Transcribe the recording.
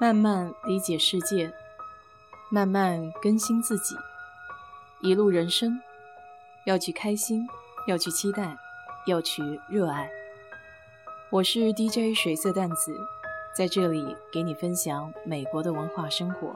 慢慢理解世界，慢慢更新自己。一路人生，要去开心，要去期待，要去热爱。我是 DJ 水色淡子，在这里给你分享美国的文化生活。